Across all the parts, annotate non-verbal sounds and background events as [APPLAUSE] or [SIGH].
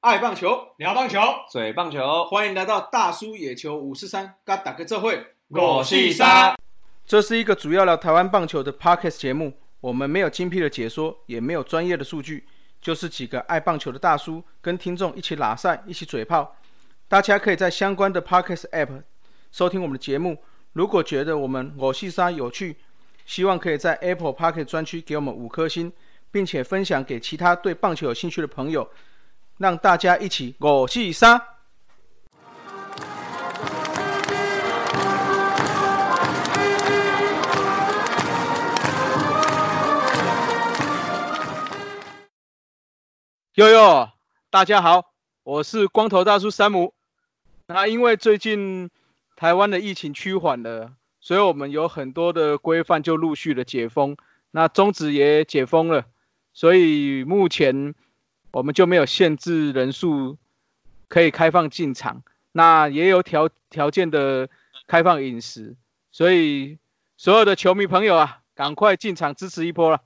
爱棒球，聊棒球，嘴棒球，欢迎来到大叔野球五四三，嘎打个这会。我是三。这是一个主要聊台湾棒球的 podcast 节目，我们没有精辟的解说，也没有专业的数据，就是几个爱棒球的大叔跟听众一起拉赛，一起嘴炮。大家可以在相关的 podcast app 收听我们的节目。如果觉得我们我是三有趣，希望可以在 Apple Podcast 专区给我们五颗星，并且分享给其他对棒球有兴趣的朋友。让大家一起我是三。悠悠，大家好，我是光头大叔山姆。那因为最近台湾的疫情趋缓了，所以我们有很多的规范就陆续的解封，那中止也解封了，所以目前。我们就没有限制人数，可以开放进场，那也有条条件的开放饮食，所以所有的球迷朋友啊，赶快进场支持一波了。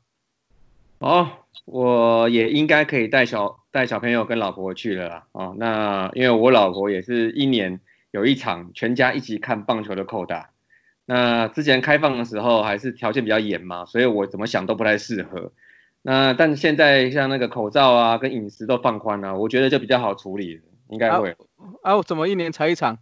哦，我也应该可以带小带小朋友跟老婆去了啦。哦，那因为我老婆也是一年有一场全家一起看棒球的扣打，那之前开放的时候还是条件比较严嘛，所以我怎么想都不太适合。那但现在像那个口罩啊，跟饮食都放宽了，我觉得就比较好处理，应该会。啊，怎么一年才一场？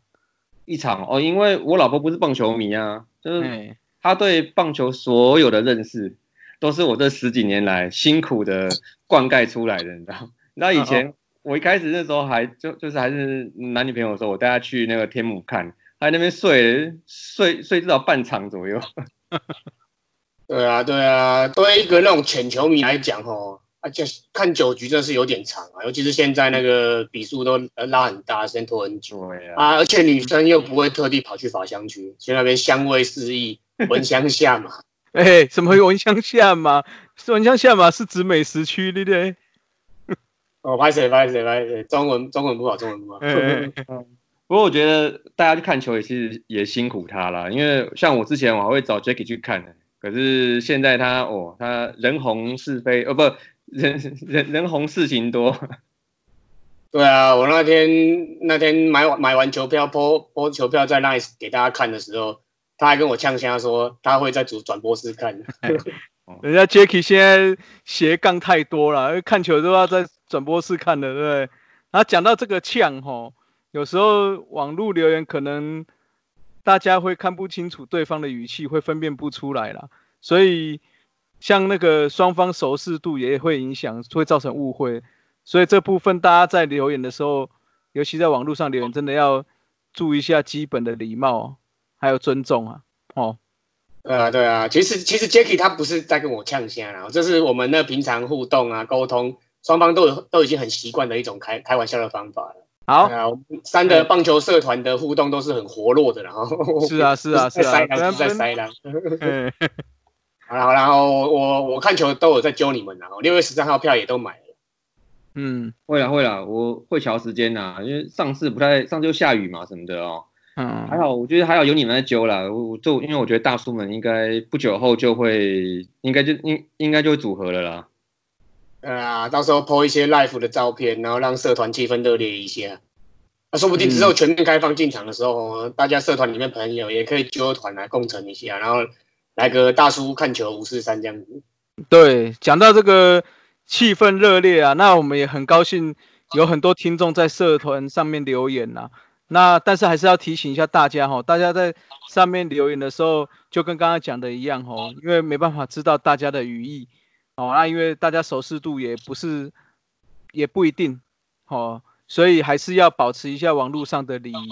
一场哦，因为我老婆不是棒球迷啊，就是她对棒球所有的认识，都是我这十几年来辛苦的灌溉出来的，你知道？那以前我一开始那时候还就就是还是男女朋友的时候，我带他去那个天母看，他在那边睡睡睡至少半场左右。[LAUGHS] 对啊，对啊，对一个那种浅球迷来讲，吼，啊，且看九局真是有点长啊，尤其是现在那个比数都拉很大，时间拖很久啊，而且女生又不会特地跑去法香区，去那边香味四溢，闻香下嘛。[LAUGHS] 哎，什么闻香下嘛？是闻香下嘛是指美食区，对不对？哦，拍谁拍谁拍谁，中文中文不好，中文不好。[LAUGHS] 不过我觉得大家去看球也其实也辛苦他了，因为像我之前我还会找 Jacky 去看的。可是现在他哦，他人红是非哦，不人人人红事情多。[LAUGHS] 对啊，我那天那天买完买完球票，播播球票在那里给大家看的时候，他还跟我呛虾说他会在主转播室看。[LAUGHS] 人家 Jacky 现在斜杠太多了，看球都要在转播室看的，对不对？然后讲到这个呛吼，有时候网络留言可能。大家会看不清楚对方的语气，会分辨不出来啦。所以像那个双方熟视度也会影响，会造成误会。所以这部分大家在留言的时候，尤其在网络上留言，真的要注意一下基本的礼貌，还有尊重啊。哦，对啊，对啊，其实其实 Jacky 他不是在跟我呛虾啦，这是我们那平常互动啊、沟通，双方都有都已经很习惯的一种开开玩笑的方法了。好，三的棒球社团的互动都是很活络的，[LAUGHS] [LAUGHS] [LAUGHS] 然后是啊是啊是啊，在塞啦。好了好了，我我我看球都有在揪你们，然后六月十三号票也都买了。嗯，会啦会啦，我会调时间呐，因为上次不太上就下雨嘛什么的哦。嗯，还好，我觉得还好有你们在揪啦。我就因为我觉得大叔们应该不久后就会，应该就应应该就会组合了啦。啊，到时候 po 一些 live 的照片，然后让社团气氛热烈一些。那说不定之后全面开放进场的时候，大家社团里面朋友也可以揪团来共成一下，然后来个大叔看球五四三这样子。对，讲到这个气氛热烈啊，那我们也很高兴有很多听众在社团上面留言呐。那但是还是要提醒一下大家哈，大家在上面留言的时候，就跟刚刚讲的一样哦，因为没办法知道大家的语义。哦，那因为大家熟视度也不是，也不一定，哦，所以还是要保持一下网络上的礼仪。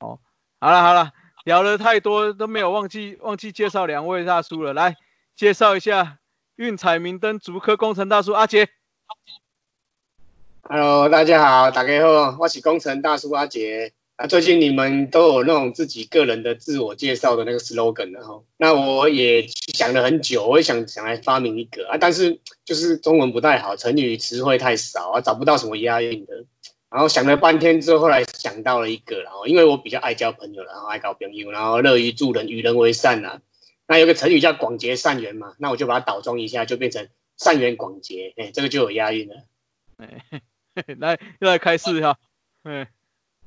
哦，好了好了，聊了太多都没有忘记忘记介绍两位大叔了，来介绍一下运彩明灯竹科工程大叔阿杰。Hello，大家好，大家好，我是工程大叔阿杰。啊，最近你们都有那种自己个人的自我介绍的那个 slogan 了哈，那我也想了很久，我也想想来发明一个啊，但是就是中文不太好，成语词汇太少啊，找不到什么押韵的。然后想了半天之后，后来想到了一个，然后因为我比较爱交朋友，然后爱搞朋友，然后乐于助人，与人为善呐。那有个成语叫广结善缘嘛，那我就把它倒装一下，就变成善缘广结，哎，这个就有押韵了。哎，来又来开示哈。嗯，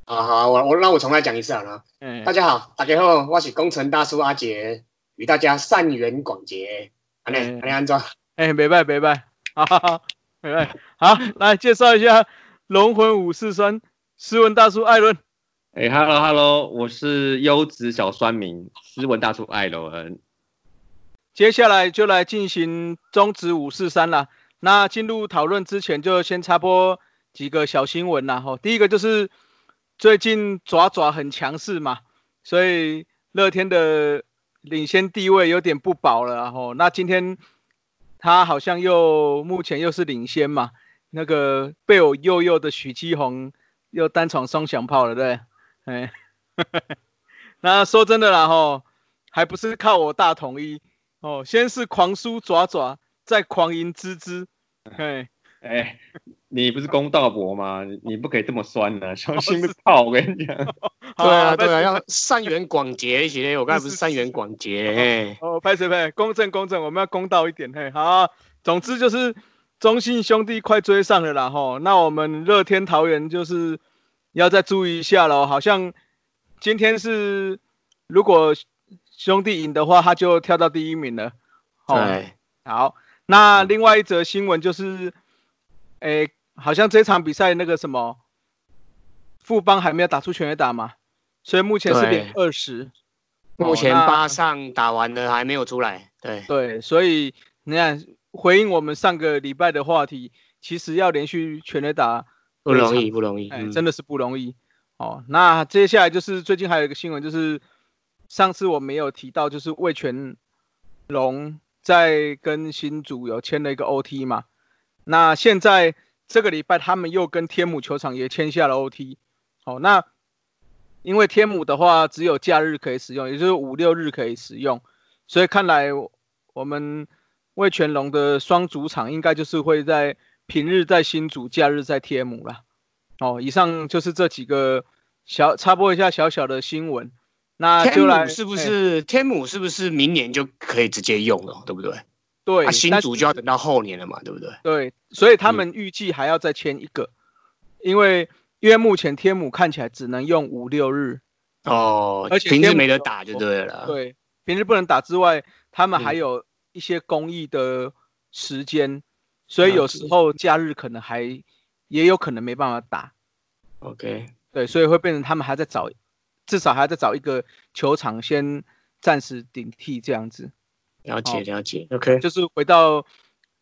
好好，我我那我重来讲一次好了。嗯，大家好，大家好，我是工程大叔阿杰，与大家善缘广结。安尼，安尼安装。哎，没拜没拜，好好好，没拜。好，来介绍一下。龙魂五四三，斯文大叔艾伦。哎，Hello Hello，我是优质小酸民，斯文大叔艾伦。接下来就来进行中指五四三了。那进入讨论之前，就先插播几个小新闻啦。吼，第一个就是最近爪爪很强势嘛，所以乐天的领先地位有点不保了。吼，那今天他好像又目前又是领先嘛。那个被我幼幼的许基宏又单闯双响炮了，对，哎，[LAUGHS] 那说真的啦，吼，还不是靠我大统一哦，先是狂输爪爪，再狂赢吱吱，哎，哎，你不是公道伯吗？你不可以这么酸的，小心被泡！我跟你讲，[LAUGHS] 对啊，对啊，要善缘广结一些，[LAUGHS] 我刚才不是善缘广结，哦，拍谁拍？公正公正，我们要公道一点，嘿，好，总之就是。中信兄弟快追上了啦吼，那我们乐天桃园就是要再注意一下喽。好像今天是如果兄弟赢的话，他就跳到第一名了。对，好，那另外一则新闻就是，诶，好像这场比赛那个什么富邦还没有打出全垒打嘛，所以目前是零二十。目前八上打完了还没有出来。对对，所以你看。回应我们上个礼拜的话题，其实要连续全垒打不容易，不容易，哎，真的是不容易。哦，那接下来就是最近还有一个新闻，就是上次我没有提到，就是魏全龙在跟新主有签了一个 OT 嘛。那现在这个礼拜他们又跟天母球场也签下了 OT。哦，那因为天母的话只有假日可以使用，也就是五六日可以使用，所以看来我们。魏全龙的双主场应该就是会在平日在新主，假日在天母了。哦，以上就是这几个小插播一下小小的新闻。那就来是不是天母是不是明年就可以直接用了，对不对？对，新主就要等到后年了嘛，对不对？对，所以他们预计还要再签一个，因为因为目前天母看起来只能用五六日哦，而且平日没得打就对了。对，平日不能打之外，他们还有。一些公益的时间，所以有时候假日可能还也有可能没办法打。OK，对，所以会变成他们还在找，至少还在找一个球场先暂时顶替这样子。了解了解，OK，就是回到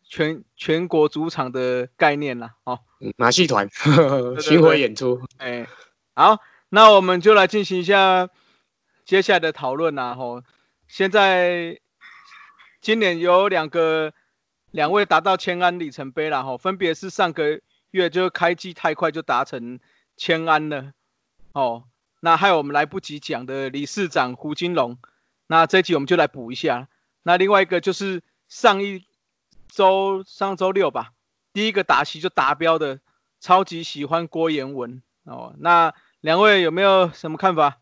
全全国主场的概念了。哦，马戏团 [LAUGHS] 巡回演出。哎，好，那我们就来进行一下接下来的讨论啦。吼，现在。今年有两个两位达到千安里程碑了哈，分别是上个月就开机太快就达成千安了哦，那还有我们来不及讲的理事长胡金龙，那这集我们就来补一下。那另外一个就是上一周上周六吧，第一个打席就达标的超级喜欢郭彦文哦，那两位有没有什么看法？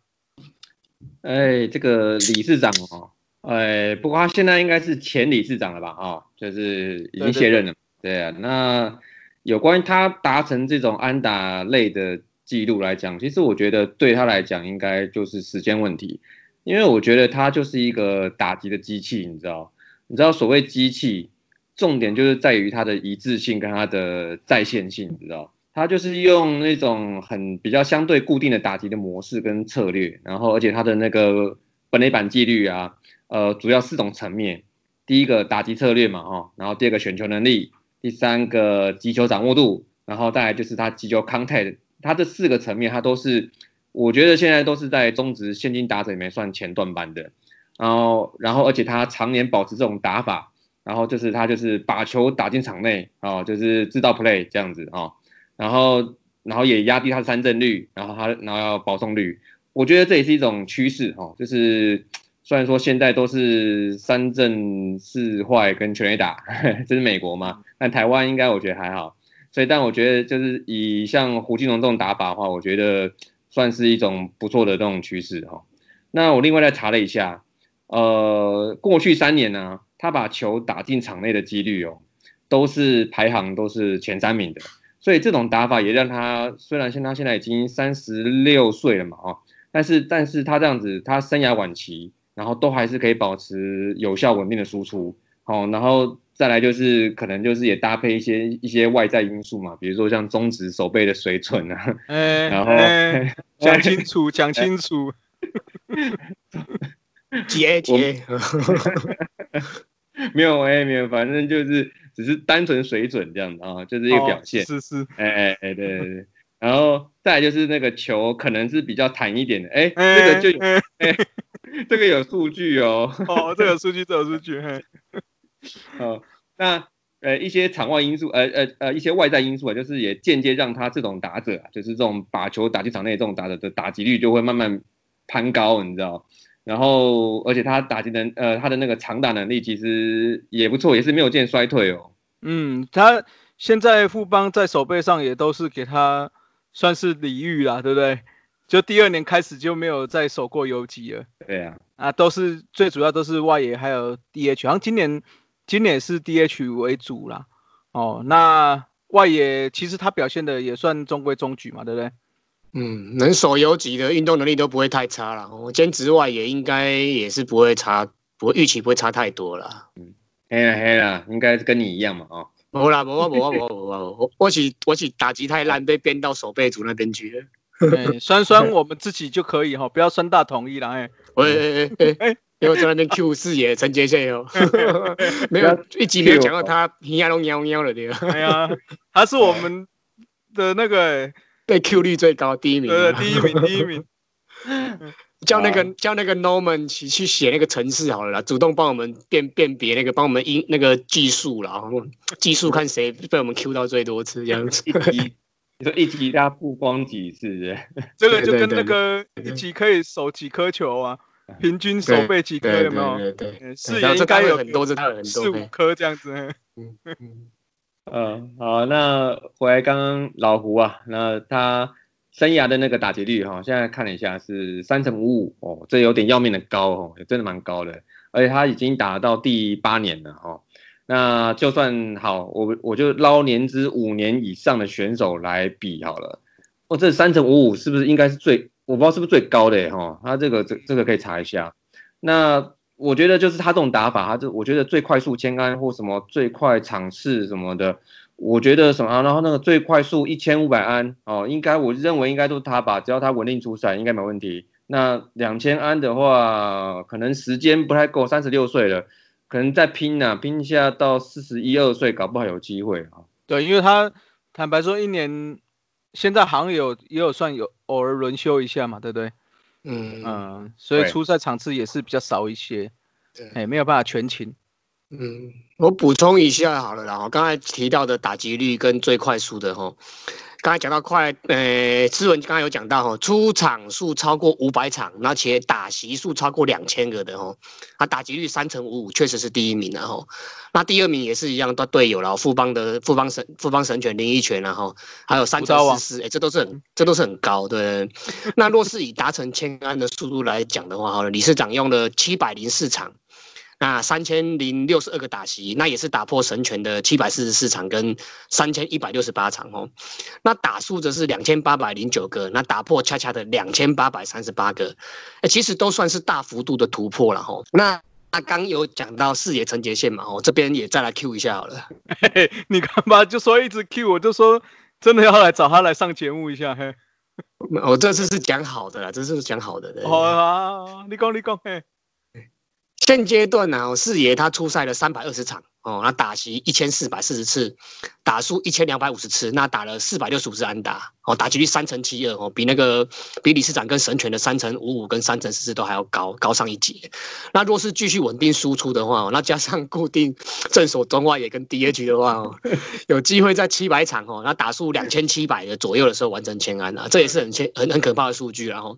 哎，这个理事长哦。哎，不过他现在应该是前理事长了吧？哦，就是已经卸任了。对啊，那有关于他达成这种安打类的记录来讲，其实我觉得对他来讲应该就是时间问题，因为我觉得他就是一个打击的机器，你知道？你知道所谓机器，重点就是在于它的一致性跟它的在线性，你知道？他就是用那种很比较相对固定的打击的模式跟策略，然后而且他的那个本垒板纪律啊。呃，主要四种层面，第一个打击策略嘛，哦，然后第二个选球能力，第三个击球掌握度，然后再来就是他击球 contact，他这四个层面，他都是，我觉得现在都是在中职现金打者里面算前段班的，然后，然后而且他常年保持这种打法，然后就是他就是把球打进场内，哦，就是制造 play 这样子啊，然后，然后也压低他的三振率，然后他，然后要保送率，我觉得这也是一种趋势，哈，就是。虽然说现在都是三振四坏跟全垒打，[LAUGHS] 这是美国嘛？但台湾应该我觉得还好。所以但我觉得就是以像胡金龙这种打法的话，我觉得算是一种不错的这种趋势哈。那我另外再查了一下，呃，过去三年呢，他把球打进场内的几率哦，都是排行都是前三名的。所以这种打法也让他虽然像他现在已经三十六岁了嘛，哦，但是但是他这样子，他生涯晚期，然后都还是可以保持有效稳定的输出，哦，然后再来就是可能就是也搭配一些一些外在因素嘛，比如说像中指手背的水准啊，[LAUGHS] 然后讲清楚讲清楚，接接 [LAUGHS] [LAUGHS] 没有哎没有，反正就是。只是单纯水准这样子啊，就是一个表现。是是，哎哎哎，对对对。然后再就是那个球可能是比较弹一点的，哎，这个就，哎，这个有数据哦。哦，这个数据，这个数据。[LAUGHS] 哦，那呃一些场外因素，呃呃呃一些外在因素啊，就是也间接让他这种打者啊，就是这种把球打进场内这种打者的打击率就会慢慢攀高，你知道。然后，而且他打击能，呃，他的那个长打能力其实也不错，也是没有见衰退哦。嗯，他现在富邦在手背上也都是给他算是礼遇啦，对不对？就第二年开始就没有再守过游击了。对啊，啊，都是最主要都是外野还有 DH，好像今年今年是 DH 为主啦。哦，那外野其实他表现的也算中规中矩嘛，对不对？嗯，能守游击的运动能力都不会太差了。我兼职外野应该也是不会差，不会预期不会差太多了。嗯，黑了黑了，应该是跟你一样嘛，哦。不啦，不不不不不不，我我起我起打击太烂，被编到守备组那边去了。酸酸我们自己就可以哈，不要酸大统一了哎。喂 [LAUGHS] 哎哎哎，因为在那边 Q 四野陈杰宪哦，没有一集没有讲到他皮亚龙喵喵了对吧？哎呀，他是我们的那个。被 Q 率最高第一名，对，第一名，第一名。叫那个叫那个 Norman 去去写那个程式好了啦，主动帮我们辨辨别那个，帮我们因那个技术啦，技术看谁被我们 Q 到最多次这样子。你说一集他曝光几次？这个就跟那个一集可以守几颗球啊，平均手背几颗有没有？对对对，应该有很多，这很多四五颗这样子。嗯嗯。嗯，好，那回来刚刚老胡啊，那他生涯的那个打击率哈，现在看了一下是三成五五哦，这有点要命的高哦，真的蛮高的，而且他已经打到第八年了哈。那就算好，我我就捞年资五年以上的选手来比好了。哦，这三成五五是不是应该是最？我不知道是不是最高的哈？他这个这这个可以查一下。那。我觉得就是他这种打法，他就我觉得最快速千安或什么最快场次什么的，我觉得什么，然后那个最快速一千五百安哦，应该我认为应该都是他吧，只要他稳定出赛应该没问题。那两千安的话，可能时间不太够，三十六岁了，可能再拼呐，拼一下到四十一二岁，搞不好有机会啊。对，因为他坦白说，一年现在好像有也有算有偶尔轮休一下嘛，对不对？嗯嗯，所以出赛场次也是比较少一些，对，哎，没有办法全勤。嗯，我补充一下好了啦，我刚才提到的打击率跟最快速的哈。刚才讲到快，呃，志文刚才有讲到哈，出场数超过五百场，而且打席数超过两千个的哈，他打击率三成五五，确实是第一名的哈。那第二名也是一样，的队友了，富邦的富邦神富邦神犬林一拳然后还有三成四四，哎，这都是很这都是很高的。那若是以达成千安的速度来讲的话，好了，理事长用了七百零四场。那三千零六十二个打席，那也是打破神拳的七百四十四场跟三千一百六十八场哦。那打数则是两千八百零九个，那打破恰恰的两千八百三十八个，哎，其实都算是大幅度的突破了哈。那那刚有讲到视野成杰线嘛，哦，这边也再来 Q 一下好了。你干嘛就说一直 Q，我就说真的要来找他来上节目一下。嘿，我这次是讲好的啦，这是讲好的。好啊，你讲你讲嘿。现阶段呢，四爷他出赛了三百二十场。哦，那打席一千四百四十次，打数一千两百五十次，那打了四百六十五次安打哦，打击率三成七二哦，比那个比理事长跟神权的三成五五跟三成四四都还要高高上一截。那若是继续稳定输出的话，那加上固定正手中外野跟 DH 的话哦，有机会在七百场哦，那打数两千七百的左右的时候完成千安啊，这也是很千很很可怕的数据然后，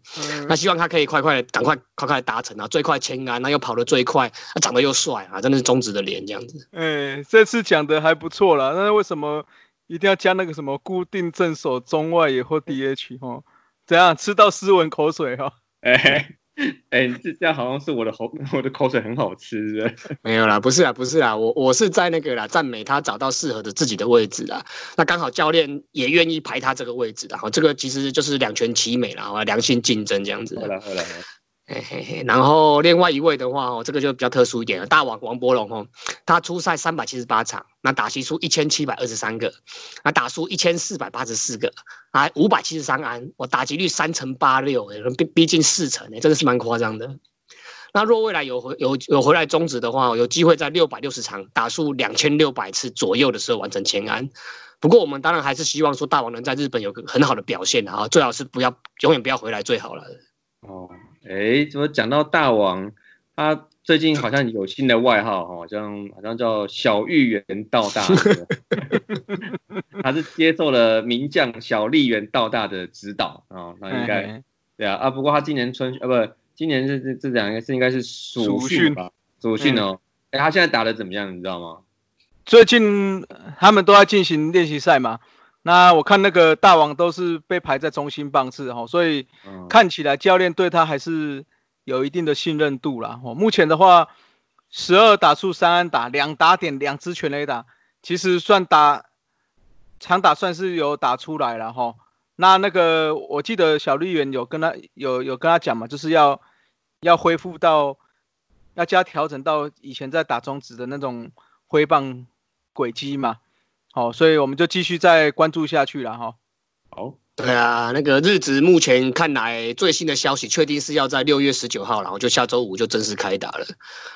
那希望他可以快快的赶快快快达成啊，最快千安，那又跑得最快，长得又帅啊，真的是中指的脸这样子。哎，这次讲的还不错啦，那为什么一定要加那个什么固定正手中外野或 DH 哦，怎样吃到斯文口水哈？[LAUGHS] 哎。哎，这这样好像是我的口，[LAUGHS] 我的口水很好吃。[LAUGHS] 没有啦，不是啊，不是啊，我我是在那个啦，赞美他找到适合的自己的位置啦。那刚好教练也愿意排他这个位置的，哈，这个其实就是两全其美啦，良性竞争这样子。好了好了。然后另外一位的话哦，这个就比较特殊一点了，大王王伯龙哦，他出赛三百七十八场，那打席数一千七百二十三个，那打输一千四百八十四个，啊五百七十三安，我打击率三成八六，哎，逼逼近四成哎，真的是蛮夸张的。那若未来有回有有回来终止的话，有机会在六百六十场打数两千六百次左右的时候完成前安。不过我们当然还是希望说大王能在日本有个很好的表现啊，最好是不要永远不要回来最好了。哦。哎，怎么讲到大王？他最近好像有新的外号，好像好像叫小芋圆道大。[LAUGHS] 他是接受了名将小笠原道大的指导啊，那应该对啊啊。不过他今年春啊不，今年这这这两个是应该是属训吧？属训哦。哎，他现在打的怎么样？你知道吗？最近他们都在进行练习赛嘛。那我看那个大王都是被排在中心棒次哈，所以看起来教练对他还是有一定的信任度啦。哦，目前的话，十二打数三安打，两打点，两支全垒打，其实算打长打算是有打出来了哈。那那个我记得小绿园有跟他有有跟他讲嘛，就是要要恢复到要加调整到以前在打中指的那种挥棒轨迹嘛。好，所以我们就继续再关注下去了哈。好，对啊，那个日子目前看来最新的消息，确定是要在六月十九号，然后就下周五就正式开打了。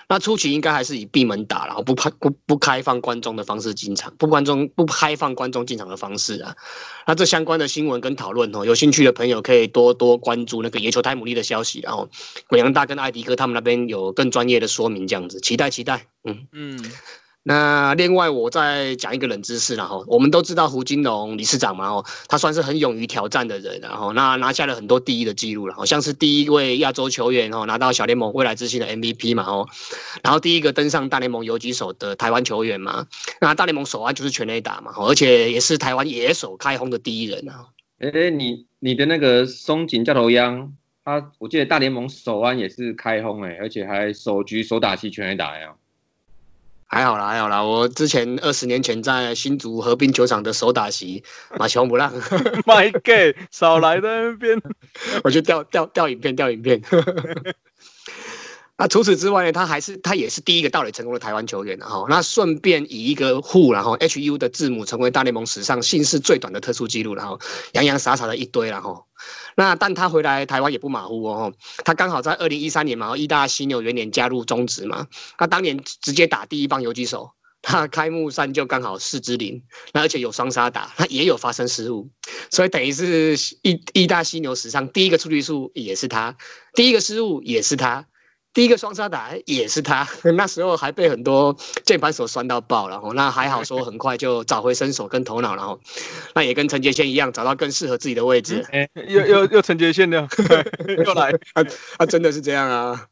那初期应该还是以闭门打，然后不开不不开放观众的方式进场，不观众不开放观众进场的方式啊。那这相关的新闻跟讨论哦，有兴趣的朋友可以多多关注那个野球泰姆利的消息，然后鬼阳大跟艾迪哥他们那边有更专业的说明，这样子期待期待，嗯嗯。那另外，我再讲一个冷知识，然后我们都知道胡金龙理事长嘛，哦，他算是很勇于挑战的人，然后那拿下了很多第一的记录了，好像是第一位亚洲球员哦拿到小联盟未来之星的 MVP 嘛，哦，然后第一个登上大联盟游击手的台湾球员嘛，那大联盟首安就是全垒打嘛，而且也是台湾野手开轰的第一人啊。哎，你你的那个松井教头央，他我记得大联盟首安也是开轰哎，而且还首局首打期全垒打呀。还好啦，还好啦。我之前二十年前在新竹河滨球场的手打席，马球不让。[LAUGHS] My God，少来那边，[LAUGHS] 我就调调调影片，调影片。[LAUGHS] 那除此之外呢，他还是他也是第一个盗垒成功的台湾球员哈。那顺便以一个户然后 H U 的字母成为大联盟史上姓氏最短的特殊记录，然后洋洋洒洒的一堆然后。那但他回来台湾也不马虎哦，他刚好在二零一三年嘛，义大犀牛元年加入中职嘛，他当年直接打第一棒游击手，他开幕战就刚好四支零，那而且有双杀打，他也有发生失误，所以等于是义义大犀牛史上第一个出局数也是他，第一个失误也是他。第一个双杀打也是他，[LAUGHS] 那时候还被很多键盘手酸到爆然后，那还好说很快就找回身手跟头脑，然后那也跟陈杰宪一样找到更适合自己的位置。又又又陈杰宪的 [LAUGHS] 又来，啊啊真的是这样啊，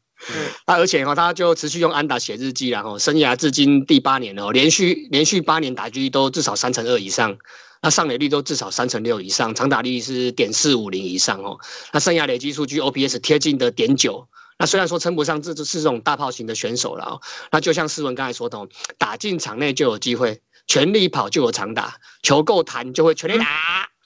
啊而且哈他就持续用安打写日记，然后生涯至今第八年了，连续连续八年打击都至少三成二以上，那上垒率都至少三成六以上，长打率是点四五零以上哦，那生涯累积数据 OPS 贴近的点九。那虽然说称不上这就是这种大炮型的选手了，那就像斯文刚才说的，打进场内就有机会，全力跑就有长打，球够弹就会全力打，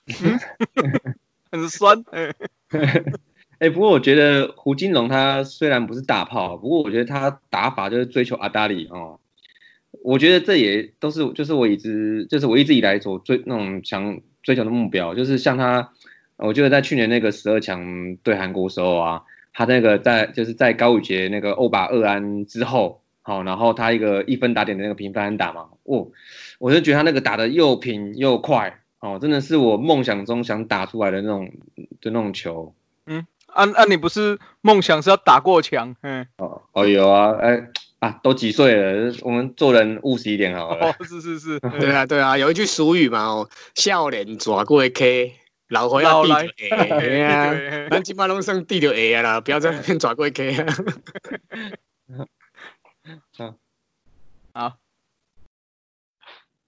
[LAUGHS] 很酸。[LAUGHS] 哎，不过我觉得胡金龙他虽然不是大炮，不过我觉得他打法就是追求阿达里哦，我觉得这也都是就是我一直就是我一直以来所追那种想追求的目标，就是像他，我觉得在去年那个十二强对韩国时候啊。他那个在就是在高宇杰那个欧巴二安之后，好，然后他一个一分打点的那个平分打嘛，哦，我就觉得他那个打的又平又快，哦，真的是我梦想中想打出来的那种的那种球。嗯，啊啊，你不是梦想是要打过墙？嗯，哦哦有啊，哎啊，都几岁了，我们做人务实一点好了。哦，是是是，[LAUGHS] 对啊对啊，有一句俗语嘛，哦，笑脸抓过 K。老火要地就 A [LAUGHS] 啊，咱今摆拢算地就 A 啊啦，不要在那边抓过 K 啊。[LAUGHS] 好，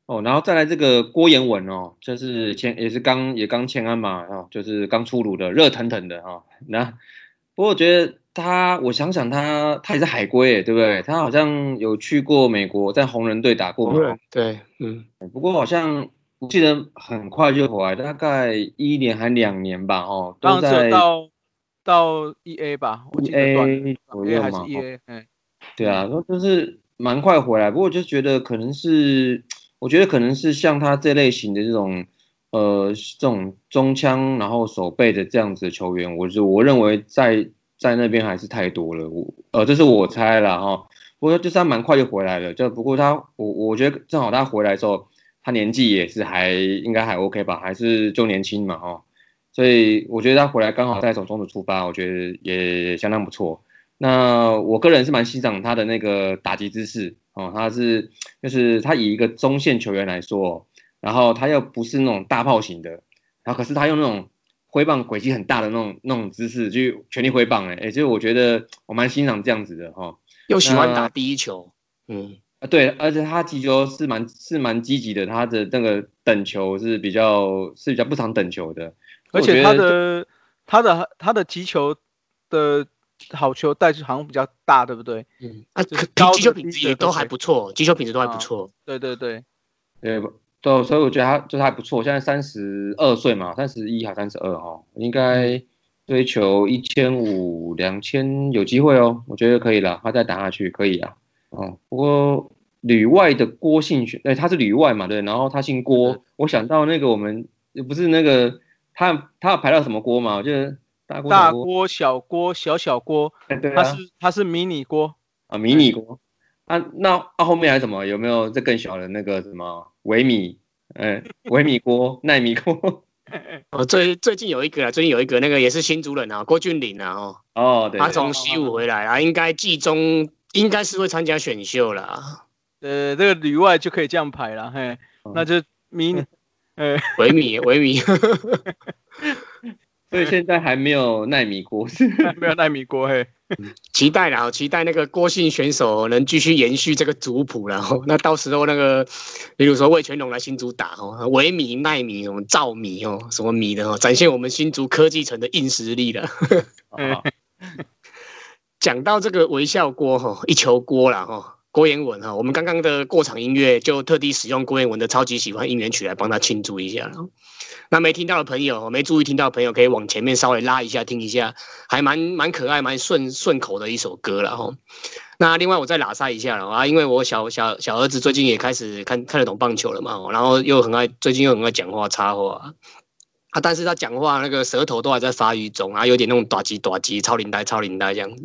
哦，然后再来这个郭彦文哦，就是签也是刚也刚签安嘛，哦，就是刚出炉的热腾腾的哈。那不过我觉得他，我想想他他也是海归对不对？他好像有去过美国，在红人队打过嘛。对，嗯。不过好像我记得很快就回来，大概一年还两年吧，哦，都在到到 E A 吧，E A 左右嘛。嗯，对啊，说就是蛮快回来，不过我就觉得可能是。我觉得可能是像他这类型的这种，呃，这种中枪然后手背的这样子的球员，我就我认为在在那边还是太多了。我呃，这是我猜了哈。不过就是他蛮快就回来了，就不过他我我觉得正好他回来之后，他年纪也是还应该还 OK 吧，还是就年轻嘛哦。所以我觉得他回来刚好在从中的出发，我觉得也相当不错。那我个人是蛮欣赏他的那个打击姿势。哦，他是就是他以一个中线球员来说，然后他又不是那种大炮型的，然后可是他用那种挥棒轨迹很大的那种那种姿势去全力挥棒，哎哎，所以我觉得我蛮欣赏这样子的哈。又喜欢打第一球，嗯啊对，而且他击球是蛮是蛮积极的，他的那个等球是比较是比较不常等球的，而且他的他的他的击球的。好球带好像比较大，对不对？嗯，啊，击球品质也都还不错，击球品质都还不错。对对对，对，对，所以我觉得他就是还不错。现在三十二岁嘛，三十一还三十二哈，应该追求一千五、两千有机会哦，我觉得可以了。他再打下去可以啊。哦，不过旅外的郭姓选，哎，他是旅外嘛，对，然后他姓郭，我想到那个我们不是那个他他要排到什么锅嘛？我觉得。大锅、小锅、小小锅，他是他是迷你锅啊，迷你锅啊，那那后面还有什么？有没有这更小的那个什么微米？嗯，微米锅、奈米锅。[LAUGHS] 哦，最最近有一个啊，最近有一个那个也是新主人啊，郭俊霖啊，哦哦，对，他从西武回来啊，应该季中应该是会参加选秀啦。呃，这个旅外就可以这样排了，嘿，那就迷你，[LAUGHS] 呃，维米维米。[LAUGHS] 所以现在还没有奈米锅，没有奈米锅嘿，[LAUGHS] 期待啦，期待那个郭姓选手能继续延续这个族谱然后那到时候那个，比如说魏全龙来新竹打哦，维米、奈米、什么兆米哦，什么米的哦，展现我们新竹科技城的硬实力了。讲到这个微笑锅哈，一球锅了哈，郭彦文哈，我们刚刚的过场音乐就特地使用郭彦文的超级喜欢应援曲来帮他庆祝一下那没听到的朋友，没注意听到的朋友，可以往前面稍微拉一下听一下，还蛮蛮可爱、蛮顺顺口的一首歌了哈。那另外我再拉塞一下了啊，因为我小小小儿子最近也开始看看得懂棒球了嘛，然后又很爱，最近又很爱讲话插话啊，但是他讲话那个舌头都还在发育中啊，有点那种短急短急、超龄呆超龄呆这样子。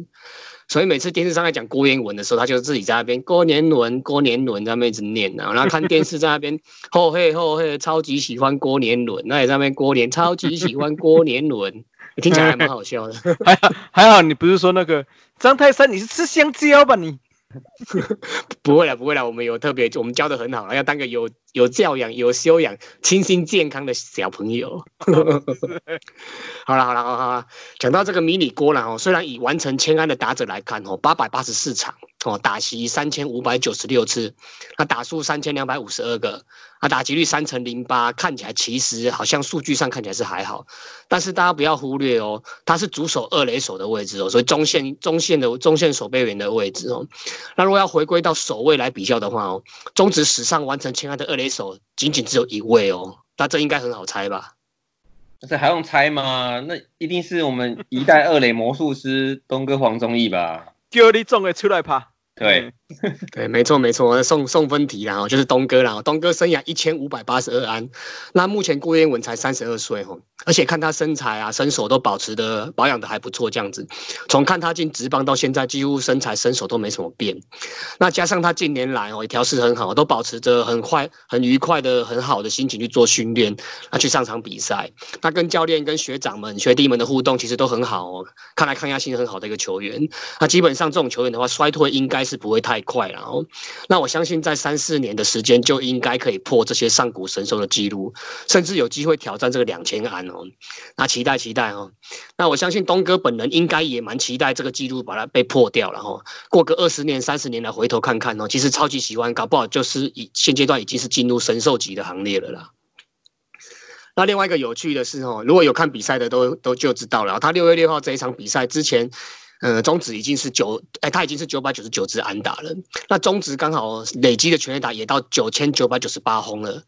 所以每次电视上在讲郭彦文的时候，他就自己在那边郭年轮郭年轮在那边一直念啊，然后看电视在那边后嘿后嘿，超级喜欢郭年轮，那也在那边郭年超级喜欢郭年轮，听起来还蛮好笑的。还 [LAUGHS] 好还好，你不是说那个张泰山，你是吃香蕉吧你？[LAUGHS] 不会了，不会了，我们有特别，我们教的很好，要当个有有教养、有修养、清新健康的小朋友。[LAUGHS] 好了，好了，好了，讲到这个迷你锅了哦，虽然以完成千安的打者来看哦，八百八十四场。哦，打席三千五百九十六次，那打数三千两百五十二个，啊，打击率三成零八，看起来其实好像数据上看起来是还好，但是大家不要忽略哦，他是主守二垒手的位置哦，所以中线中线的中线守备员的位置哦，那如果要回归到守卫来比较的话哦，中职史上完成千安的二垒手仅仅只有一位哦，那这应该很好猜吧？这还用猜吗？那一定是我们一代二垒魔术师东哥黄忠义吧？叫你总会出来拍。对，[LAUGHS] 对，没错，没错，送送分题啦，就是东哥啦，东哥生涯一千五百八十二安，那目前郭彦文才三十二岁吼，而且看他身材啊，身手都保持的保养的还不错，这样子，从看他进职棒到现在，几乎身材身手都没什么变，那加上他近年来哦也，调试很好，都保持着很快、很愉快的很好的心情去做训练，啊去上场比赛，那跟教练、跟学长们、学弟们的互动其实都很好哦，看来抗压性很好的一个球员，那基本上这种球员的话，衰退应该。是不会太太快了哦。那我相信在三四年的时间就应该可以破这些上古神兽的记录，甚至有机会挑战这个两千安哦。那期待期待哦。那我相信东哥本人应该也蛮期待这个记录把它被破掉了哈。过个二十年、三十年来回头看看哦，其实超级喜欢，搞不好就是以现阶段已经是进入神兽级的行列了啦。那另外一个有趣的是哦，如果有看比赛的都都就知道了，他六月六号这一场比赛之前。呃，中指已经是九，哎，他已经是九百九十九支安打了。那中指刚好累积的全垒打也到九千九百九十八轰了。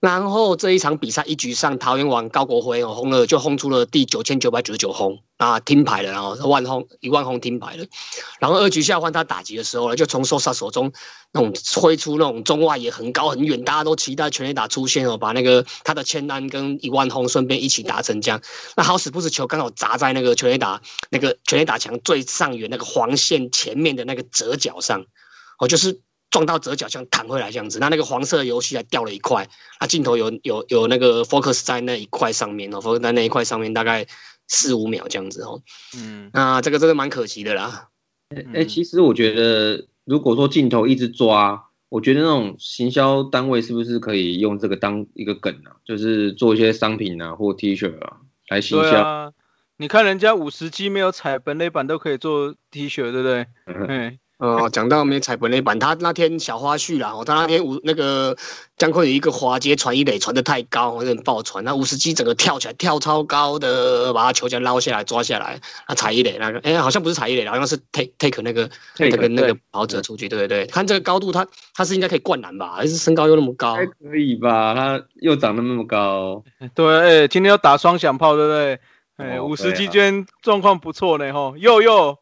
然后这一场比赛一局上，桃园王高国辉哦轰了，就轰出了第九千九百九十九轰啊，听牌了，然后万轰一万轰听牌了。然后二局下换他打击的时候呢，就从受杀手中那种挥出那种中外也很高很远，大家都期待全垒打出现哦，把那个他的千安跟一万轰顺便一起达成这样。那好死不死球刚好砸在那个全垒打那个全垒打墙最上缘那个黄线前面的那个折角上，哦，就是。撞到折角像弹回来这样子，那那个黄色的游戏还掉了一块，那镜头有有有那个 focus 在那一块上面哦，focus 在那一块上面大概四五秒这样子哦，嗯，那这个真的蛮可惜的啦。哎，其实我觉得如果说镜头一直抓，我觉得那种行销单位是不是可以用这个当一个梗啊？就是做一些商品啊或 T 恤啊来行销。啊，你看人家五十 G 没有踩本垒板都可以做 T 恤，对不对？[LAUGHS] 嗯。哦，讲到没踩本垒板，他那天小花絮啦，哦，他那天五那个江坤有一个滑接传一垒传的太高，有点爆传，那五十基整个跳起来跳超高的，把他球架捞下来抓下来，那踩一垒那个，哎，好像不是踩一垒，好像是 take take 那个那个那个跑者出去，对对对，看这个高度，他他是应该可以灌篮吧？还是身高又那么高？还可以吧？他又长得那么高，对，哎，今天要打双响炮，对不对？哎，五十基间状况不错呢，吼，又又。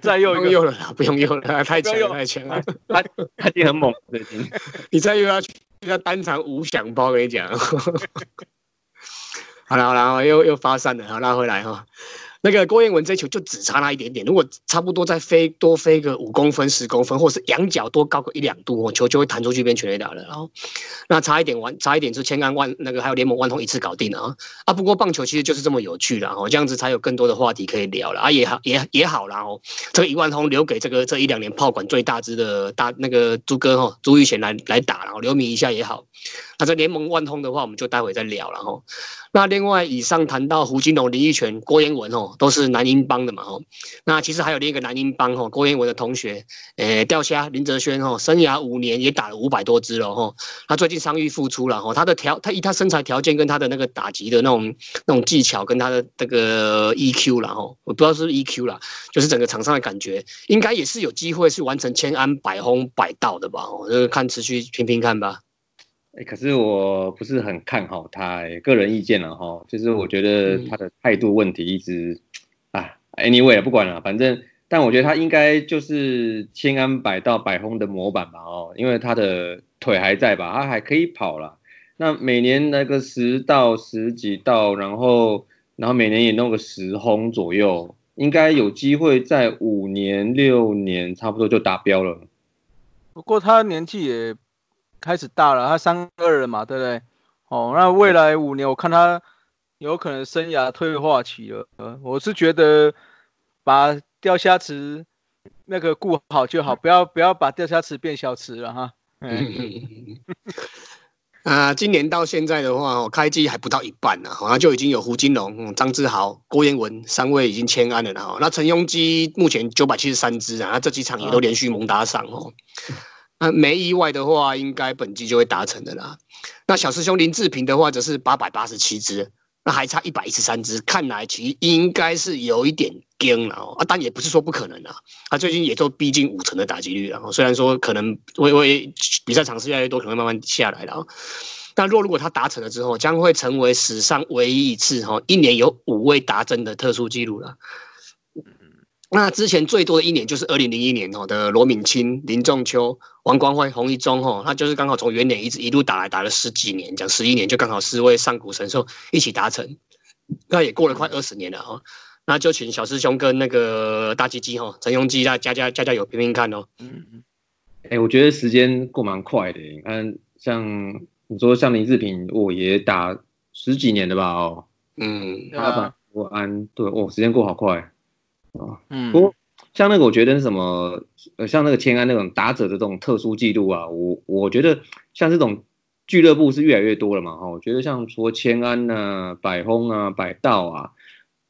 再用一个，用了啦，不用用了，太强了，太强了，他他已经很猛了，已经。[LAUGHS] 你再用下去要单场五响包，跟你讲。[LAUGHS] 好了好了，又又发散了，好拉回来哈。那个郭彦文这球就只差那一点点，如果差不多再飞多飞个五公分、十公分，或是仰角多高个一两度，球就会弹出去变全垒打了。然后，那差一点完，差一点就千安万那个还有联盟万通一次搞定了啊！啊，不过棒球其实就是这么有趣了哦，这样子才有更多的话题可以聊了啊，也好也也好啦哦。这个一万通留给这个这一两年炮管最大只的大那个朱哥哈朱玉贤来来打，然后留名一下也好。那这联盟万通的话，我们就待会再聊了哈。那另外以上谈到胡金龙、林奕泉、郭彦文哦，都是南英帮的嘛哦。那其实还有另一个南英帮哦，郭彦文的同学，诶，钓虾林哲轩哦，生涯五年也打了五百多支了哈。他最近伤愈复出了哈，他的条他以他身材条件跟他的那个打击的那种那种技巧跟他的这个 EQ 了哈，我不知道是不是 EQ 了，就是整个场上的感觉，应该也是有机会是完成千安百轰百道的吧？哦，就是看持续拼拼看吧。哎，可是我不是很看好他，个人意见了哈，就是我觉得他的态度问题一直啊，anyway 不管了，反正，但我觉得他应该就是千安百到百轰的模板吧哦，因为他的腿还在吧，他还可以跑了。那每年那个十到十几道，然后然后每年也弄个十轰左右，应该有机会在五年六年差不多就达标了。不过他年纪也。开始大了，他三二了嘛，对不对？哦，那未来五年我看他有可能生涯退化期了。呃，我是觉得把钓虾池那个顾好就好，不要不要把钓虾池变小池了哈。[LAUGHS] 啊，今年到现在的话，我开机还不到一半呢，好像就已经有胡金龙、张志豪、郭彦文三位已经签安了哈。那陈庸基目前九百七十三支啊，那这几场也都连续猛打赏哦。没意外的话，应该本季就会达成的啦。那小师兄林志平的话，则是八百八十七只，那还差一百一十三只，看来其应该是有一点跟了哦。啊，但也不是说不可能啊。他最近也都逼近五成的打击率了，虽然说可能微微比赛场次越来越多，可能慢慢下来了。但若如果他达成了之后，将会成为史上唯一一次哈一年有五位达阵的特殊记录了。那之前最多的一年就是二零零一年哦的罗敏清、林仲秋、王光辉、洪一中哦，他就是刚好从元年一直一路打来打了十几年，讲十一年就刚好四位上古神兽一起达成，那也过了快二十年了哦。那就请小师兄跟那个大鸡鸡哈陈永基再加加加加油拼拼看哦。嗯嗯。哎，我觉得时间过蛮快的，你看像你说像林志平，我也打十几年的吧哦。嗯。他把国安对哦，时间过好快。啊，嗯，不过像那个我觉得什么，呃，像那个千安那种打者的这种特殊记录啊，我我觉得像这种俱乐部是越来越多了嘛，哈，我觉得像说千安呐、百轰啊、百道啊，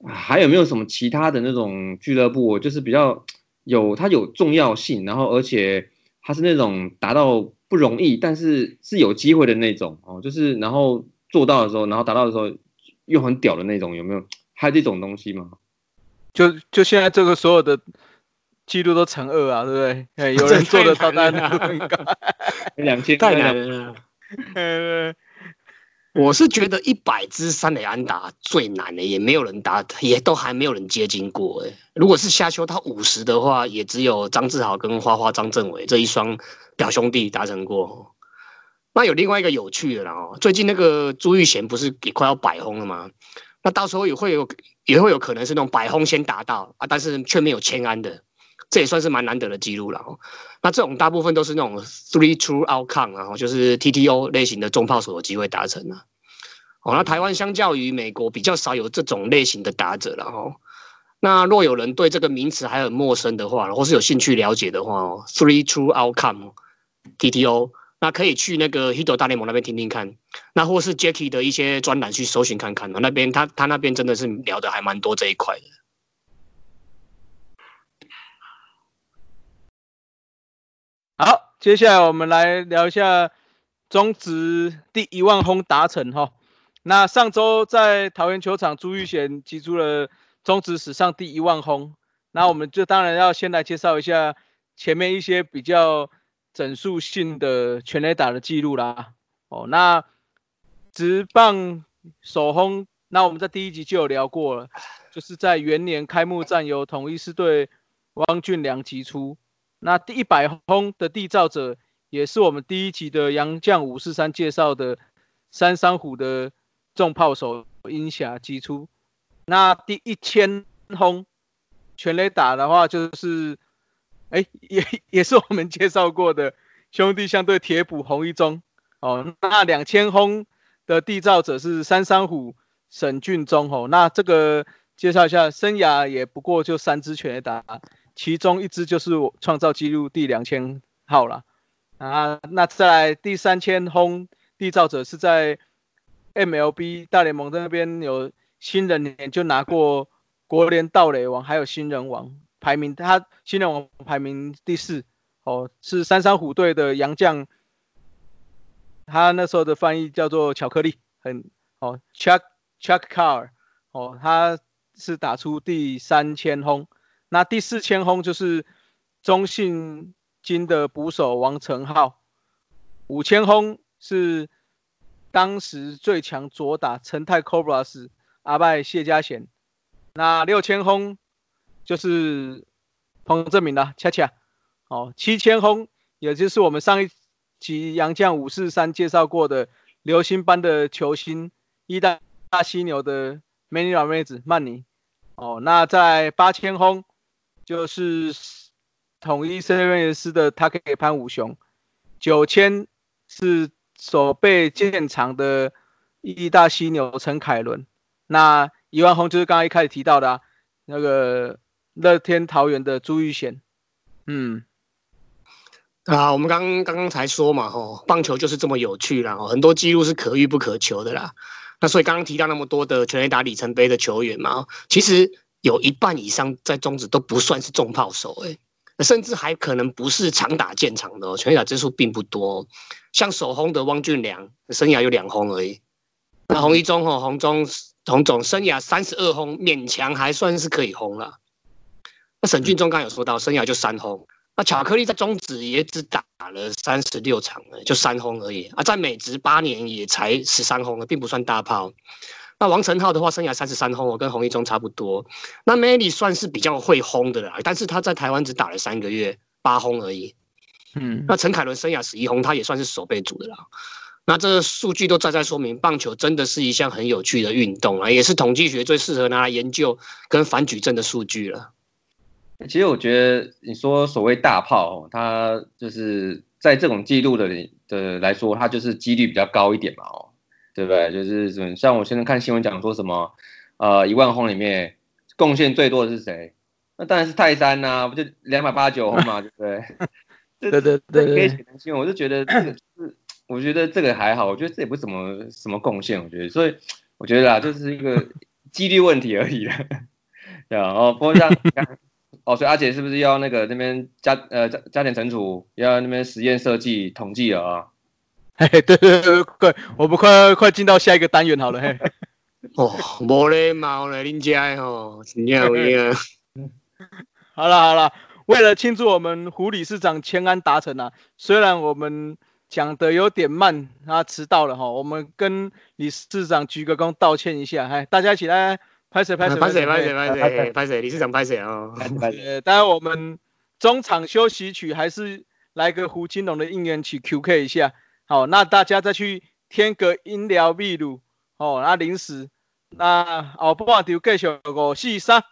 还有没有什么其他的那种俱乐部，就是比较有它有重要性，然后而且它是那种达到不容易，但是是有机会的那种哦，就是然后做到的时候，然后达到的时候又很屌的那种，有没有？还有这种东西吗？就就现在这个所有的记录都乘二啊，对不对？哎，[LAUGHS] 有人做的到单很高，[LAUGHS] 两千太难了。[LAUGHS] 我是觉得一百支三垒安打最难的，也没有人打，也都还没有人接近过。哎，如果是夏秋他五十的话，也只有张志豪跟花花张政伟这一双表兄弟达成过。那有另外一个有趣的啦，哦，最近那个朱玉贤不是也快要百轰了吗？那到时候也会有，也会有可能是那种百轰先达到啊，但是却没有千安的，这也算是蛮难得的记录了哦。那这种大部分都是那种 three true outcome，然后就是 TTO 类型的中炮手有机会达成了。哦，那台湾相较于美国比较少有这种类型的打者了哈。那若有人对这个名词还很陌生的话，或是有兴趣了解的话哦，three true outcome TTO。那可以去那个 Hito 大联盟那边听听看，那或是 Jacky 的一些专栏去搜寻看看那边他他那边真的是聊的还蛮多这一块的。好，接下来我们来聊一下中职第一万轰达成哈。那上周在桃园球场，朱玉贤击出了中职史上第一万轰。那我们就当然要先来介绍一下前面一些比较。整数性的全垒打的记录啦，哦，那直棒首轰，那我们在第一集就有聊过了，就是在元年开幕战由统一师队汪俊良击出，那第一百轰的缔造者也是我们第一集的杨将五四三介绍的三山虎的重炮手英霞击出，那第一千轰全垒打的话就是。哎，[LAUGHS] 也也是我们介绍过的兄弟相对铁捕红一中哦。那两千轰的缔造者是三山虎沈俊忠哦。那这个介绍一下，生涯也不过就三支全垒打，其中一支就是我创造纪录第两千号了啊。那再来第三千轰缔造者是在 MLB 大联盟那边有新人年就拿过国联盗垒王，还有新人王。排名他新人王排名第四哦，是三山虎队的杨将，他那时候的翻译叫做巧克力，很哦，Chuck Chuck Car 哦，他是打出第三千轰，那第四千轰就是中信金的捕手王成浩，五千轰是当时最强左打陈泰 Cobras 阿拜谢家贤，那六千轰。就是彭正明的恰恰，哦，七千轰，也就是我们上一集杨将五四三介绍过的流星般的球星，一大大犀牛的 Many 老妹子曼尼，哦，那在八千轰，就是统一圣约斯的他可以潘武雄，九千是手背渐长的一大犀牛陈凯伦，那一万轰就是刚刚一开始提到的那个。乐天桃园的朱玉贤，嗯，啊，我们刚刚刚才说嘛，吼，棒球就是这么有趣啦，很多记录是可遇不可求的啦。那所以刚刚提到那么多的全垒打里程碑的球员嘛，其实有一半以上在中职都不算是重炮手，哎，甚至还可能不是长打见长的哦，全垒打支数并不多。像首轰的汪俊良，生涯有两轰而已。那洪一中吼，洪中洪总生涯三十二轰，勉强还算是可以轰了。那沈俊忠刚有说到，生涯就三轰。那巧克力在中职也只打了三十六场了，就三轰而已啊。在美职八年也才十三轰了，并不算大炮。那王成浩的话，生涯三十三轰，我跟洪一中差不多。那 Manny 算是比较会轰的啦，但是他在台湾只打了三个月，八轰而已。嗯，那陈凯伦生涯十一轰，他也算是守备组的啦。那这个数据都再在说明，棒球真的是一项很有趣的运动啊，也是统计学最适合拿来研究跟反矩阵的数据了。其实我觉得你说所谓大炮，它就是在这种记录的的来说，它就是几率比较高一点嘛，哦，对不对？就是像我现在看新闻讲说什么，呃，一万轰里面贡献最多的是谁？那当然是泰山呐，不就两百八十九轰嘛，对不对？[LAUGHS] 对对对可以写成新闻，我就觉得这个是，我觉得这个还好，我觉得这也不是什么什么贡献，我觉得，所以我觉得啊，就是一个几率问题而已了，[LAUGHS] 对啊，哦，不过像哦，所以阿姐是不是要那个那边加呃加加点存储，要那边实验设计统计了啊？嘿，对对对，快，我们快快进到下一个单元好了，嘿。[LAUGHS] 哦，无礼貌嘞，恁家吼，真有影。[LAUGHS] 好了好了。为了庆祝我们胡理事长千安达成啊，虽然我们讲的有点慢，他迟到了哈，我们跟理事长鞠个躬道歉一下，嗨，大家一起来拍谁拍谁拍谁拍谁拍谁拍谁，理事长拍谁啊！呃，当然我们中场休息曲还是来个胡金龙的应援曲 QK 一下，好，那大家再去添个音疗秘鲁哦，那零食，那后半场继续五四三。